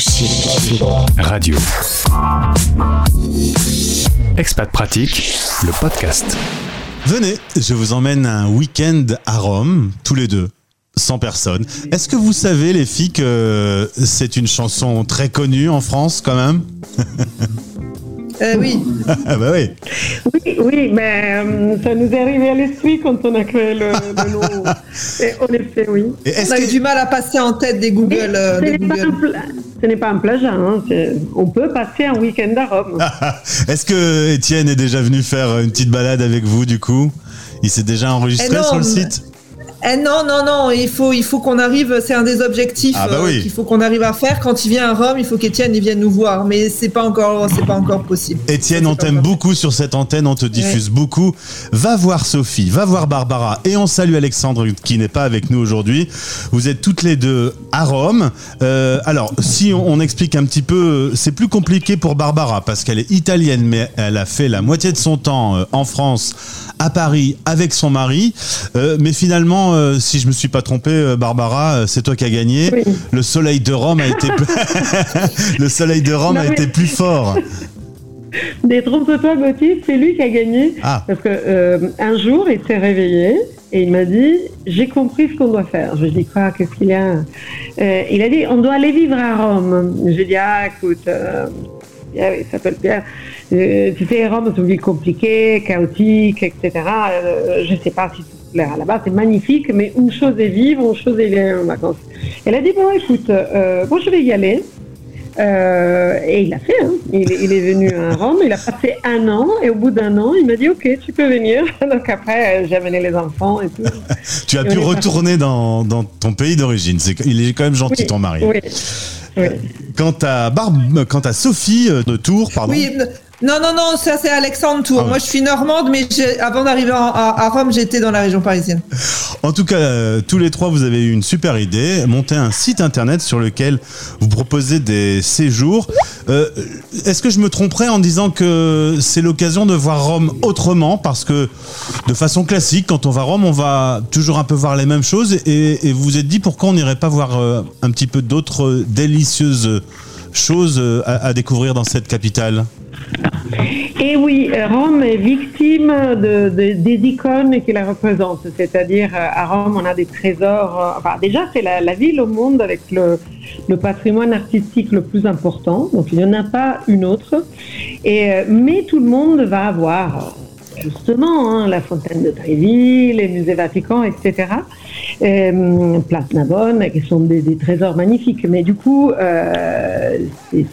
Chic Radio. Expat Pratique, le podcast. Venez, je vous emmène un week-end à Rome, tous les deux. 100 personnes. Est-ce que vous savez, les filles, que c'est une chanson très connue en France quand même? Euh, oui. Ah bah oui. Oui, oui, mais euh, ça nous est arrivé à l'esprit quand on a créé le, le nom. Et en effet, oui. Et est-ce On a eu que- du mal à passer en tête des Google. Euh, ce des n'est pas, Google. un pla- ce n'est pas un plagiat. hein, On peut passer un week-end à Rome. Est-ce que Étienne est déjà venu faire une petite balade avec vous du coup? Il s'est déjà enregistré sur le site? Eh non, non, non, il faut, il faut qu'on arrive, c'est un des objectifs Ah bah euh, qu'il faut qu'on arrive à faire. Quand il vient à Rome, il faut qu'Étienne vienne nous voir, mais c'est pas encore, c'est pas encore possible. Étienne, on t'aime beaucoup sur cette antenne, on te diffuse beaucoup. Va voir Sophie, va voir Barbara et on salue Alexandre qui n'est pas avec nous aujourd'hui. Vous êtes toutes les deux à Rome. Euh, alors, si on, on explique un petit peu, c'est plus compliqué pour Barbara parce qu'elle est italienne, mais elle a fait la moitié de son temps euh, en France, à Paris, avec son mari. Euh, mais finalement, euh, si je me suis pas trompé, euh, Barbara, euh, c'est toi qui as gagné. Oui. Le soleil de Rome a été, le soleil de Rome Non, a mais- été plus fort. Détrompe-toi, Gauthier, c'est lui qui a gagné. Ah. Parce que un jour, il s'est réveillé et il m'a dit J'ai compris ce qu'on doit faire. Je lui ai dit Quoi Qu'est-ce qu'il y a? Il a dit On doit aller vivre à Rome. J'ai dit Ah, écoute. Pierre, il s'appelle Pierre. Euh, tu sais, Rome, c'est une ville compliquée, chaotique, etc. Euh, je ne sais pas si tout te plaira là-bas. C'est magnifique, mais une chose est vivre, une chose est aller en vacances. Elle a dit Bon, écoute, euh, bon, je vais y aller. Euh, et il l'a fait. hein. Il, il est venu à Rome. Il a passé un an. Et au bout d'un an, il m'a dit OK, tu peux venir. Donc après, euh, j'ai amené les enfants et tout. Tu as Et pu retourner dans, dans ton pays d'origine. C'est, il est quand même gentil, Oui, ton mari. Oui. oui. Quant à Barbe, quant à Sophie euh, de Tours, pardon. Oui, non, non, non, ça c'est Alexandre Tour. Ah ouais. Moi, je suis normande, mais avant d'arriver à, à Rome, j'étais dans la région parisienne. En tout cas, euh, tous les trois, vous avez eu une super idée. Monter un site internet sur lequel vous proposez des séjours. Euh, est-ce que je me tromperais en disant que c'est l'occasion de voir Rome autrement? Parce que de façon classique, quand on va à Rome, on va toujours un peu voir les mêmes choses. Et, et vous vous êtes dit pourquoi on n'irait pas voir euh, un petit peu d'autres délicieuses choses à- à découvrir dans cette capitale? Et oui, Rome est victime de, de- des icônes qui la représentent. C'est-à-dire, euh, à Rome, on a des trésors. euh, déjà, c'est la, ville au monde avec le, patrimoine artistique le plus important. Donc, il n'y en a pas une autre. Euh, mais tout le monde va avoir, justement, hein, la fontaine de Trévi, les musées Vatican, etc. Place Navone, qui sont des, trésors magnifiques. Mais du coup, euh, c'est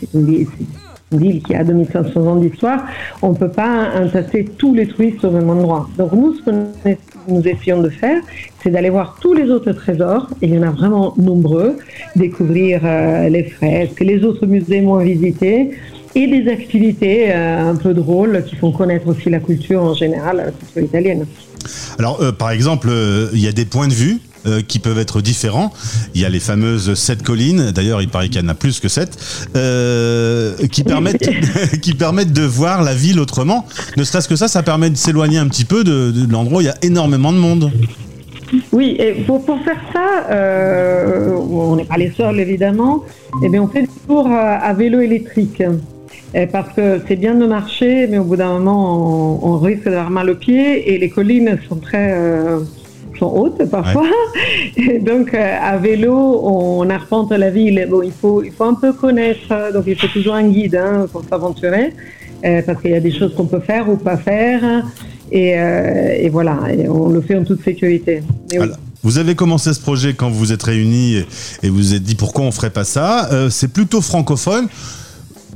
une ville qui a 2500 ans d'histoire, on ne peut pas entasser tous les touristes au même endroit. Donc nous, ce que nous- essayons de faire, c'est d'aller voir tous les autres trésors, et il y en a vraiment nombreux, découvrir euh, les fresques, les autres musées moins visités, et des activités euh, un peu drôles qui font connaître aussi la culture en général, la culture italienne. Alors, euh, par exemple, il y a des points de vue euh, qui peuvent être différents. Il y a les fameuses sept collines, d'ailleurs il paraît qu'il y en a plus que sept, euh, qui, permettent, qui permettent de voir la ville autrement. Ne serait-ce que ça, ça permet de s'éloigner un petit peu de, de l'endroit où il y a énormément de monde. Oui, et pour, pour faire ça, euh, on n'est pas les seuls évidemment, eh bien, on fait des tours à, vélo électrique. Euh, Parce que c'est bien de marcher, mais au bout d'un moment, on, on risque d'avoir mal aux pieds et les collines sont très euh, sont hautes parfois. Et donc, euh, à vélo, on arpente la ville. Bon, il faut, il faut un peu connaître, euh, donc il faut toujours un guide hein, pour s'aventurer, euh, parce qu'il y a des choses qu'on peut faire ou pas faire. Et, euh, et voilà, et on le fait en toute sécurité. Oui. Vous avez commencé ce projet quand vous vous êtes réunis et, et vous vous êtes dit pourquoi on ferait pas ça? Euh, c'est plutôt francophone.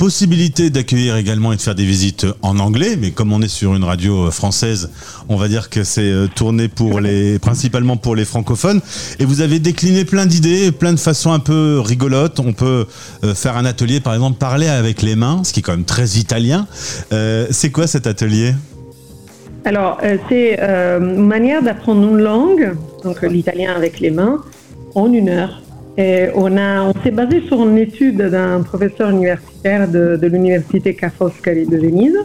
Possibilité d'accueillir également et de faire des visites en anglais, mais comme on est sur une radio euh, française, on va dire que c'est euh, tourné pour les, principalement pour les francophones. Et vous avez décliné plein d'idées, plein de façons un peu rigolotes. On peut euh, faire un atelier, par exemple, parler avec les mains, ce qui est quand même très italien. C'est quoi cet atelier? Alors, c'est une manière d'apprendre une langue, donc l'italien avec les mains, en une heure. On on s'est basé sur une étude d'un professeur universitaire de, l'université Ca' Foscari de Venise,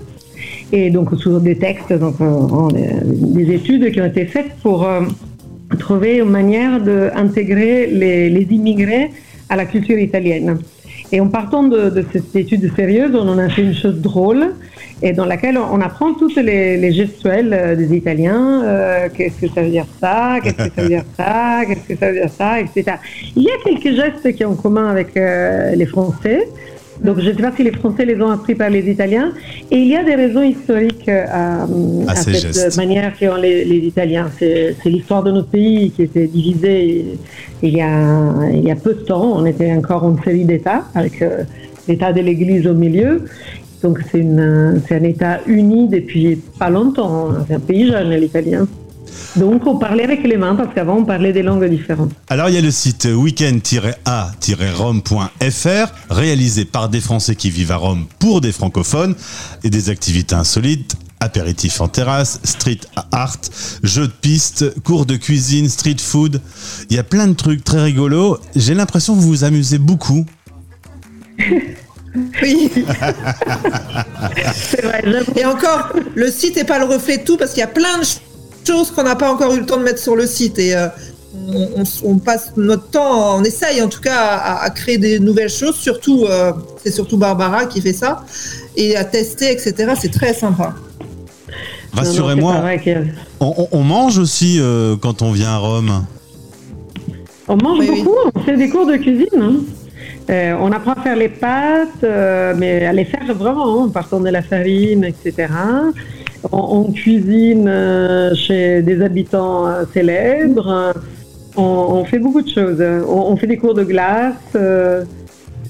et donc sur des textes, donc on- des études qui ont été faites pour euh, trouver une manière d'intégrer les immigrés à la culture italienne. Et en partant de, de, cette étude sérieuse, on en a fait une chose drôle et dans laquelle on apprend toutes les, les gestuelles euh, des Italiens. Euh, qu'est-ce que ça veut dire ça Qu'est-ce que ça veut dire ça Qu'est-ce que ça veut dire ça Etc. Il y a quelques gestes qui ont en commun avec euh, les Français. Donc je ne sais pas si les Français les ont appris par les Italiens. Et il y a des raisons historiques à, à, cette gestes. manière qu'ont les, les Italiens. C'est l'histoire de notre pays qui était divisé il y, a, il y a peu de temps. On était encore une série d'États avec euh, l'État de l'Église au milieu. Donc c'est un État uni depuis pas longtemps. hein. C'est un pays jeune, l'Italien. Donc on parlait avec les mains parce qu'avant on parlait des langues différentes. Alors il y a le site weekend-a-rome.fr réalisé par des Français qui vivent à Rome pour des francophones et des activités insolites. Apéritifs en terrasse, street art, jeux de piste, cours de cuisine, street food. Il y a plein de trucs très rigolos. J'ai l'impression que vous vous amusez beaucoup. Oui. C'est vrai. Et encore, le site n'est pas le reflet de tout parce qu'il y a plein de choses qu'on n'a pas encore eu le temps de mettre sur le site. Et euh, on, on- on passe notre temps, on essaye en tout cas à, à créer des nouvelles choses. Surtout, euh, c'est surtout Barbara qui fait ça. Et à tester, etc. C'est très sympa. Rassurez-moi, on, on- on mange aussi euh, quand on vient à Rome. On mange Oui, oui. beaucoup, on fait des cours de cuisine. hein. Euh, on apprend à faire les pâtes, euh, mais à les faire vraiment, en partant de la farine, etc. On, on cuisine euh, chez des habitants euh, célèbres. On, on fait beaucoup de choses. On, on fait des cours de glace. euh,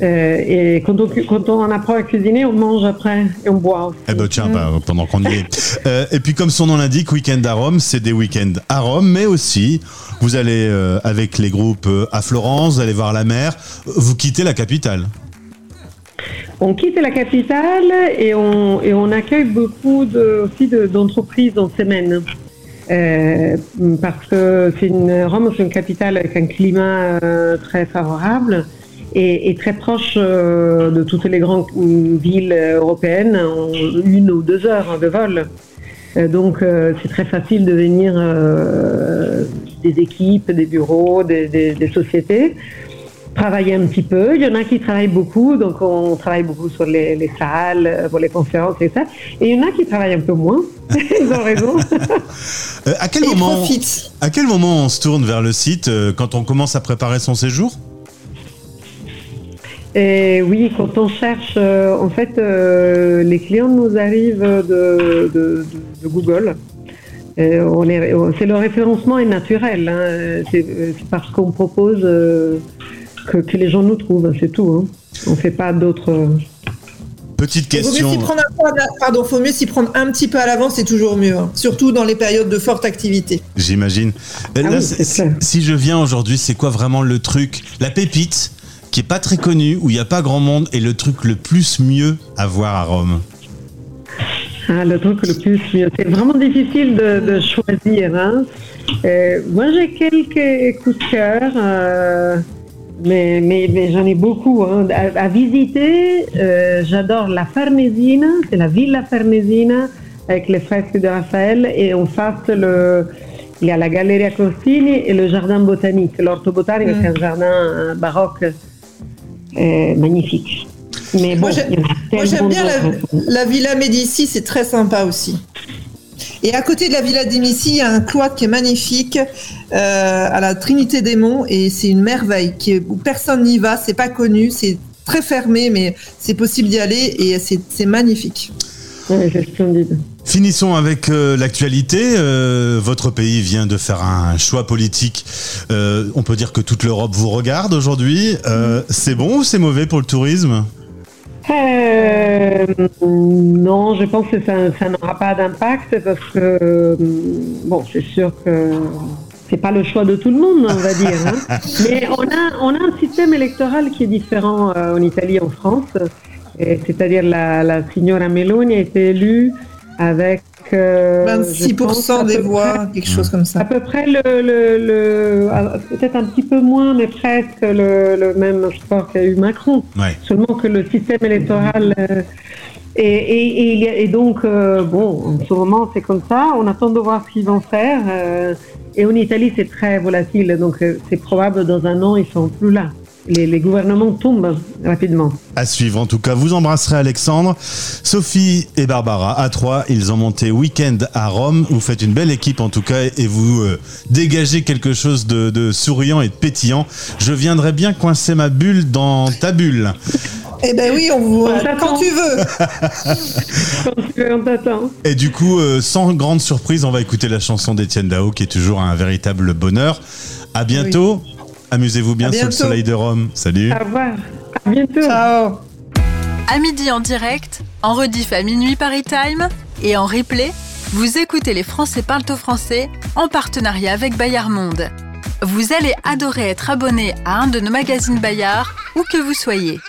et quand on, quand on apprend à cuisiner, on mange après et on boit aussi. Eh ben tiens, bah, pendant qu'on y est. Euh, et puis comme son nom l'indique, Week-end à Rome, c'est des week-ends à Rome, mais aussi vous allez euh, avec les groupes à Florence, vous allez voir la mer, vous quittez la capitale. On quitte la capitale et on, accueille beaucoup aussi de- d'entreprises en semaine. Euh, parce que Rome, c'est une capitale avec un climat euh, très favorable et, très proche euh, de toutes les grandes villes européennes en une ou deux heures de vol. Donc c'est très facile de venir des équipes, des bureaux, des sociétés travailler un petit peu. Il y en a qui travaillent beaucoup, donc on travaille beaucoup sur les, les salles, euh, pour les conférences et ça. Et il y en a qui travaillent un peu moins. Ils ont raison. Euh, à, quel Et moment, profitent. à quel moment on se tourne vers le site euh, quand on commence à préparer son séjour? Et oui, quand on cherche, euh, en fait, euh, les clients nous arrivent de, de- de- de Google. Et on est- c'est le référencement est naturel. hein. C'est c'est parce qu'on propose euh, que, que les gens nous trouvent, c'est tout. hein. On ne fait pas d'autres. Petite Il vaut mieux question. Pardon, faut mieux s'y prendre un petit peu à l'avance, c'est toujours mieux. hein. Surtout dans les périodes de forte activité. J'imagine. Euh, Ah oui, si je viens aujourd'hui, c'est quoi vraiment le truc, la pépite qui est pas très connue, où il n'y a pas grand monde, et le truc le plus mieux à voir à Rome? Ah, le truc le plus mieux. C'est vraiment difficile de, de choisir. hein. Euh, moi, j'ai quelques coups de cœur, euh, mais, mais, mais j'en ai beaucoup. hein. À, à visiter, euh, j'adore la Farnesina, c'est la Villa Farnesina, avec les fresques de Raphaël, et en face, le, il y a la Galleria Corsini et le jardin botanique. L'orto botanique, c'est un jardin euh, baroque euh, magnifique. Mais bon, Moi, j'aime bien la, Villa Médici, c'est très sympa aussi. Et à côté de la Villa Médici, il y a un cloître qui est magnifique, euh, à la Trinité des Monts, et c'est une merveille qui est, où personne n'y va, c'est pas connu, c'est très fermé, mais c'est possible d'y aller et c'est c'est magnifique. Ouais, c'est splendide. Finissons avec euh, l'actualité. Euh, votre pays vient de faire un choix politique. Euh, on peut dire que toute l'Europe vous regarde aujourd'hui. Euh, c'est bon ou c'est mauvais pour le tourisme? Euh, non, je pense que ça, ça n'aura pas d'impact parce que, euh, bon, c'est sûr que c'est pas le choix de tout le monde, on va dire. hein. Mais on a, on a un système électoral qui est différent euh, en Italie et en France. C'est-à-dire la, la signora Meloni a été élue avec euh, je pense, 26% à des voix, près- quelque chose comme à ça. peu près le, le, le- peut-être un petit peu moins, mais presque le, le même score qu'a eu Macron. Ouais. Seulement que le système électoral. euh, et, et, et et donc, euh, bon, en ce moment, c'est comme ça. On attend de voir ce qu'ils vont faire. euh, et en Italie, c'est très volatile. Donc, euh, c'est probable dans un an, ils sont plus là. Les, les gouvernements tombent rapidement. À suivre, en tout cas, vous embrasserez Alexandre, Sophie et Barbara. À trois, ils ont monté Week-end à Rome. Vous faites une belle équipe, en tout cas, et vous euh, dégagez quelque chose de, de souriant et de pétillant. Je viendrai bien coincer ma bulle dans ta bulle. Eh ben oui, on vous, On quand tu veux. Quand tu veux, on t'attend. Et du coup, euh, sans grande surprise, on va écouter la chanson d'Étienne Dao, qui est toujours un véritable bonheur. À bientôt. Amusez-vous bien À sous le soleil de Rome. Salut. Au revoir. À bientôt. Ciao. À midi en direct, en rediff à minuit Paris Time et en replay, vous écoutez Les Français parlent au français en partenariat avec Bayard Monde. Vous allez adorer être abonné à un de nos magazines Bayard, où que vous soyez.